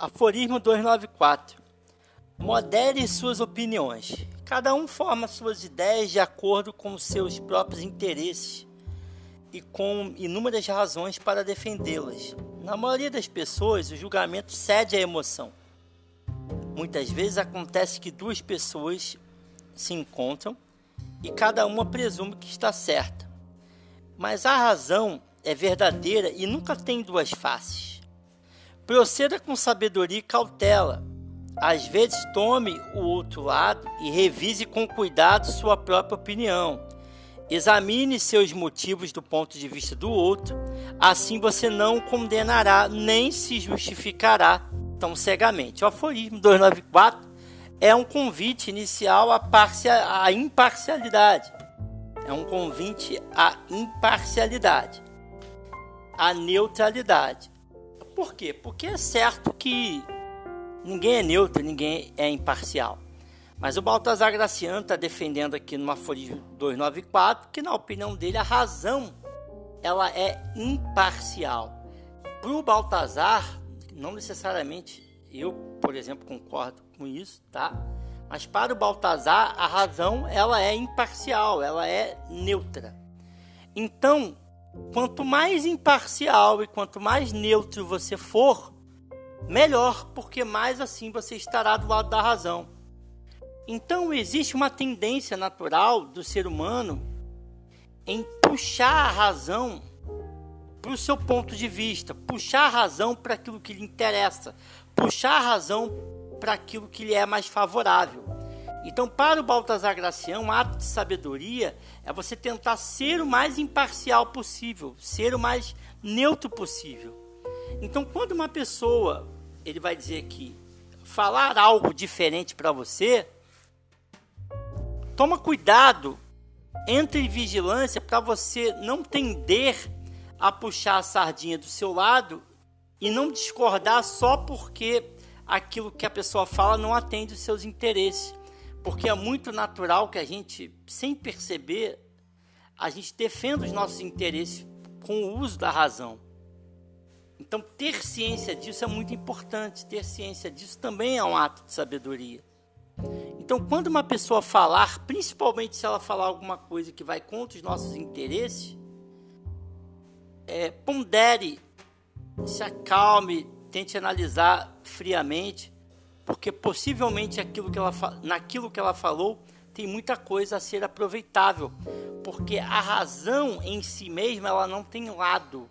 Aforismo 294. Modere suas opiniões. Cada um forma suas ideias de acordo com seus próprios interesses e com inúmeras razões para defendê-las. Na maioria das pessoas, o julgamento cede à emoção. Muitas vezes acontece que duas pessoas se encontram e cada uma presume que está certa. Mas a razão é verdadeira e nunca tem duas faces. Proceda com sabedoria e cautela. Às vezes, tome o outro lado e revise com cuidado sua própria opinião. Examine seus motivos do ponto de vista do outro, assim você não condenará nem se justificará tão cegamente. O aforismo 294 é um convite inicial à, à imparcialidade. É um convite à imparcialidade, à neutralidade. Por quê? Porque é certo que ninguém é neutro, ninguém é imparcial. Mas o Baltazar Graciano está defendendo aqui numa folha 294 que, na opinião dele, a razão ela é imparcial. Para o Baltazar, não necessariamente eu, por exemplo, concordo com isso, tá? Mas para o Baltazar, a razão ela é imparcial, ela é neutra. Então, quanto mais imparcial e quanto mais neutro você for, melhor, porque mais assim você estará do lado da razão. Então, existe uma tendência natural do ser humano em puxar a razão para o seu ponto de vista, puxar a razão para aquilo que lhe interessa, puxar a razão para aquilo que lhe é mais favorável. Então, para o Baltazar Gracião, um ato de sabedoria é você tentar ser o mais imparcial possível, ser o mais neutro possível. Então, quando uma pessoa, ele vai dizer que falar algo diferente para você, toma cuidado, entre em vigilância para você não tender a puxar a sardinha do seu lado e não discordar só porque aquilo que a pessoa fala não atende os seus interesses. Porque é muito natural que a gente, sem perceber, a gente defenda os nossos interesses com o uso da razão. Então, ter ciência disso é muito importante. Ter ciência disso também é um ato de sabedoria. Então, quando uma pessoa falar, principalmente se ela falar alguma coisa que vai contra os nossos interesses, é, pondere, se acalme, tente analisar friamente, porque possivelmente aquilo que ela, naquilo que ela falou tem muita coisa a ser aproveitável, porque a razão em si mesma ela não tem lado.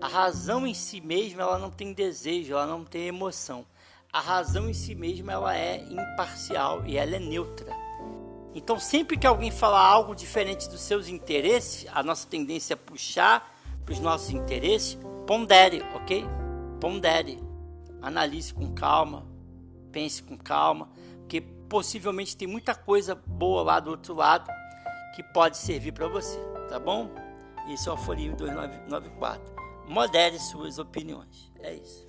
A razão em si mesma ela não tem desejo, ela não tem emoção. A razão em si mesma ela é imparcial e ela é neutra. Então, sempre que alguém falar algo diferente dos seus interesses, a nossa tendência é puxar para os nossos interesses, pondere, ok? Pondere. Analise com calma, pense com calma, porque possivelmente tem muita coisa boa lá do outro lado que pode servir para você, tá bom? Esse é o Aforismo 294. Modere suas opiniões. É isso.